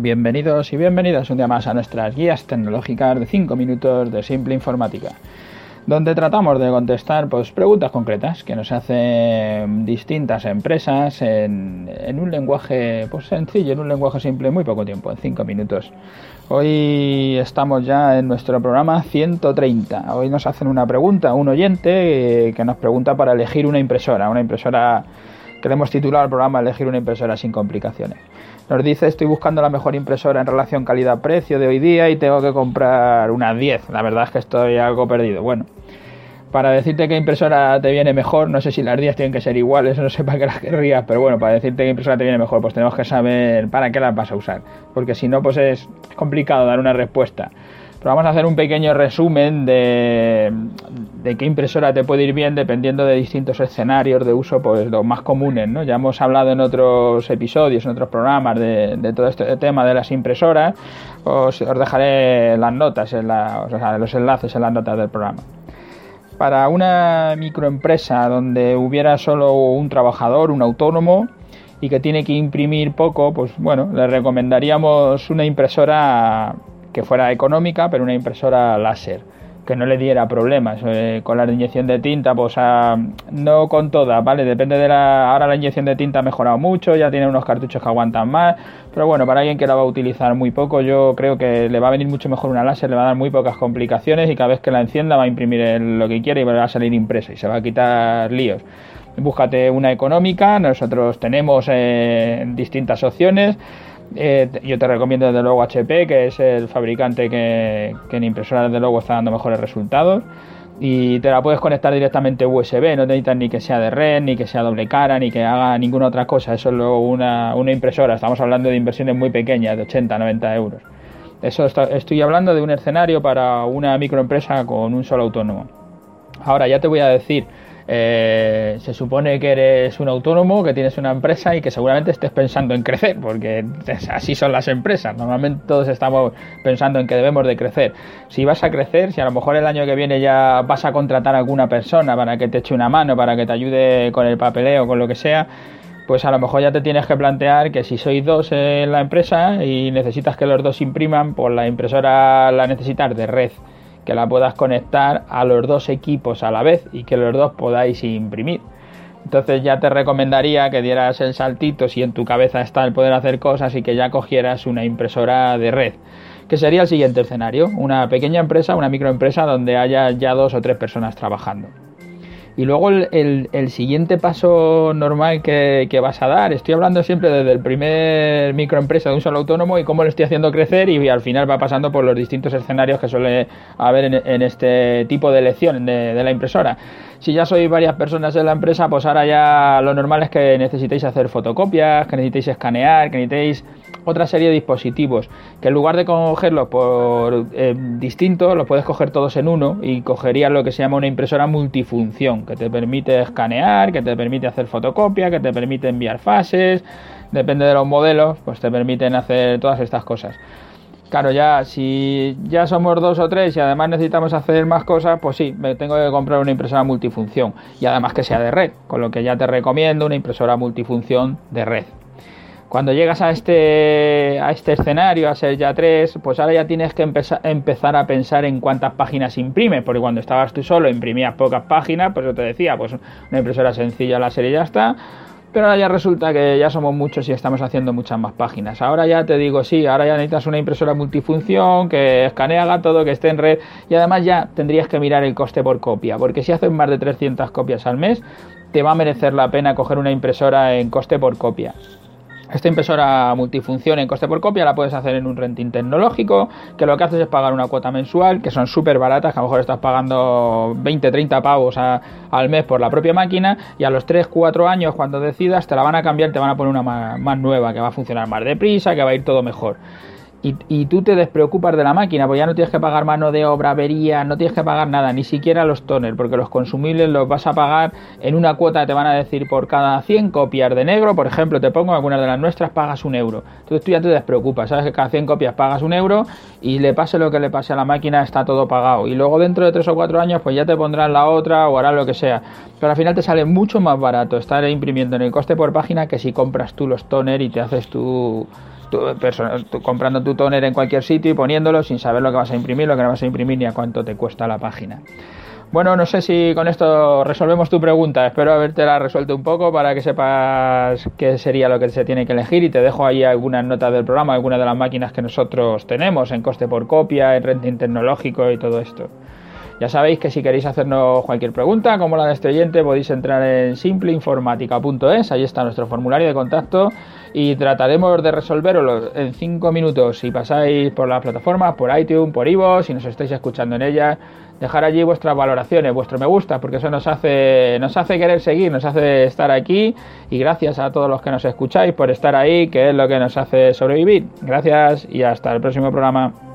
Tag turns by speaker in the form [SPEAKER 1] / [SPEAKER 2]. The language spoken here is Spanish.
[SPEAKER 1] Bienvenidos y bienvenidas un día más a nuestras guías tecnológicas de 5 minutos de simple informática, donde tratamos de contestar pues, preguntas concretas que nos hacen distintas empresas en, un lenguaje pues, sencillo, en un lenguaje simple, muy poco tiempo, en 5 minutos. Hoy estamos ya en nuestro programa 130. Hoy nos hacen una pregunta, un oyente que nos pregunta para elegir una impresora, una impresora que le hemos titulado al programa Elegir una impresora sin complicaciones. Nos dice, estoy buscando la mejor impresora en relación calidad-precio de hoy día y tengo que comprar unas 10. La verdad es que estoy algo perdido. Bueno, para decirte qué impresora te viene mejor, no sé si las 10 tienen que ser iguales, no sé para qué las querrías, pero bueno, para decirte qué impresora te viene mejor, pues tenemos que saber para qué las vas a usar. Porque si no, pues es complicado dar una respuesta. Pero vamos a hacer un pequeño resumen de, de qué impresora te puede ir bien dependiendo de distintos escenarios de uso, pues los más comunes, ¿no? Ya hemos hablado en otros episodios, en otros programas de, todo este tema de las impresoras. Os, dejaré las notas, en los enlaces en las notas del programa. Para una microempresa donde hubiera solo un trabajador, un autónomo, y que tiene que imprimir poco, pues bueno, le recomendaríamos una impresora que fuera económica, pero una impresora láser, que no le diera problemas. Eh, con la inyección de tinta, pues no con toda, ¿vale? Depende de la... Ahora la inyección de tinta ha mejorado mucho, ya tiene unos cartuchos que aguantan más, pero bueno, para alguien que la va a utilizar muy poco, yo creo que le va a venir mucho mejor una láser, le va a dar muy pocas complicaciones y cada vez que la encienda va a imprimir lo que quiere y va a salir impresa y se va a quitar líos búscate una económica, nosotros tenemos eh, distintas opciones. Eh, yo te recomiendo desde luego HP, que es el fabricante que, en impresoras de luego está dando mejores resultados. Y te la puedes conectar directamente USB, no necesitas ni que sea de red, ni que sea doble cara, ni que haga ninguna otra cosa. Eso es luego una, una impresora. Estamos hablando de inversiones muy pequeñas, de 80, 90 euros. Eso estoy hablando de un escenario para una microempresa con un solo autónomo. Ahora ya te voy a decir eh, se supone que eres un autónomo, que tienes una empresa y que seguramente estés pensando en crecer, porque así son las empresas. Normalmente todos estamos pensando en que debemos de crecer. Si vas a crecer, si a lo mejor el año que viene ya vas a contratar a alguna persona para que te eche una mano, para que te ayude con el papeleo, con lo que sea, pues a lo mejor ya te tienes que plantear que si sois dos en la empresa y necesitas que los dos impriman, pues la impresora la necesitas de red que la puedas conectar a los dos equipos a la vez y que los dos podáis imprimir. Entonces ya te recomendaría que dieras el saltito si en tu cabeza está el poder hacer cosas y que ya cogieras una impresora de red. Que sería el siguiente escenario, una pequeña empresa, una microempresa donde haya ya dos o tres personas trabajando. Y luego el, siguiente paso normal que, vas a dar, estoy hablando siempre desde el primer microempresa de un solo autónomo y cómo lo estoy haciendo crecer y, al final va pasando por los distintos escenarios que suele haber en, este tipo de elección de la impresora. Si ya sois varias personas en la empresa, pues ahora ya lo normal es que necesitéis hacer fotocopias, que necesitéis escanear, que necesitéis otra serie de dispositivos que en lugar de cogerlos por eh, distintos, los puedes coger todos en uno y cogerías lo que se llama una impresora multifunción, que te permite escanear, que te permite hacer fotocopia, que te permite enviar fases, depende de los modelos, pues te permiten hacer todas estas cosas. Claro, ya si ya somos dos o tres y además necesitamos hacer más cosas, pues sí, me tengo que comprar una impresora multifunción y además que sea de red, con lo que ya te recomiendo una impresora multifunción de red. Cuando llegas a este, a este escenario, a ser ya tres, pues ahora ya tienes que empezar a pensar en cuántas páginas imprimes, porque cuando estabas tú solo imprimías pocas páginas, pues yo te decía, pues una impresora sencilla, la serie ya está, pero ahora ya resulta que ya somos muchos y estamos haciendo muchas más páginas. Ahora ya te digo, sí, ahora ya necesitas una impresora multifunción que escanea todo, que esté en red y además ya tendrías que mirar el coste por copia, porque si haces más de 300 copias al mes, te va a merecer la pena coger una impresora en coste por copia. Esta impresora multifunción en coste por copia la puedes hacer en un renting tecnológico, que lo que haces es pagar una cuota mensual, que son súper baratas, que a lo mejor estás pagando 20, 30 pavos al mes por la propia máquina, y a los 3, 4 años cuando decidas te la van a cambiar, te van a poner una más nueva, que va a funcionar más deprisa, que va a ir todo mejor y, tú te despreocupas de la máquina, pues ya no tienes que pagar mano de obra, avería, no tienes que pagar nada, ni siquiera los toners, porque los consumibles los vas a pagar en una cuota, te van a decir por cada 100 copias de negro, por ejemplo, te pongo algunas de las nuestras, pagas un euro. Entonces tú ya te despreocupas, sabes que cada 100 copias pagas un euro y le pase lo que le pase a la máquina, está todo pagado. Y luego dentro de 3 o 4 años, pues ya te pondrán la otra o harás lo que sea. Pero al final te sale mucho más barato estar imprimiendo en el coste por página que si compras tú los toners y te haces comprando tu toner en cualquier sitio y poniéndolo sin saber lo que vas a imprimir, lo que no vas a imprimir ni a cuánto te cuesta la página. Bueno, no sé si con esto resolvemos tu pregunta. Espero haberte la resuelto un poco para que sepas qué sería lo que se tiene que elegir y te dejo ahí algunas notas del programa, algunas de las máquinas que nosotros tenemos en coste por copia, en renting tecnológico y todo esto. Ya sabéis que si queréis hacernos cualquier pregunta, como la de este oyente, podéis entrar en simpleinformática.es, ahí está nuestro formulario de contacto y trataremos de resolverlo en 5 minutos si pasáis por las plataformas, por iTunes, por Ivo, si nos estáis escuchando en ellas, dejar allí vuestras valoraciones, vuestro me gusta, porque eso nos hace, nos hace querer seguir, nos hace estar aquí y gracias a todos los que nos escucháis por estar ahí, que es lo que nos hace sobrevivir. Gracias y hasta el próximo programa.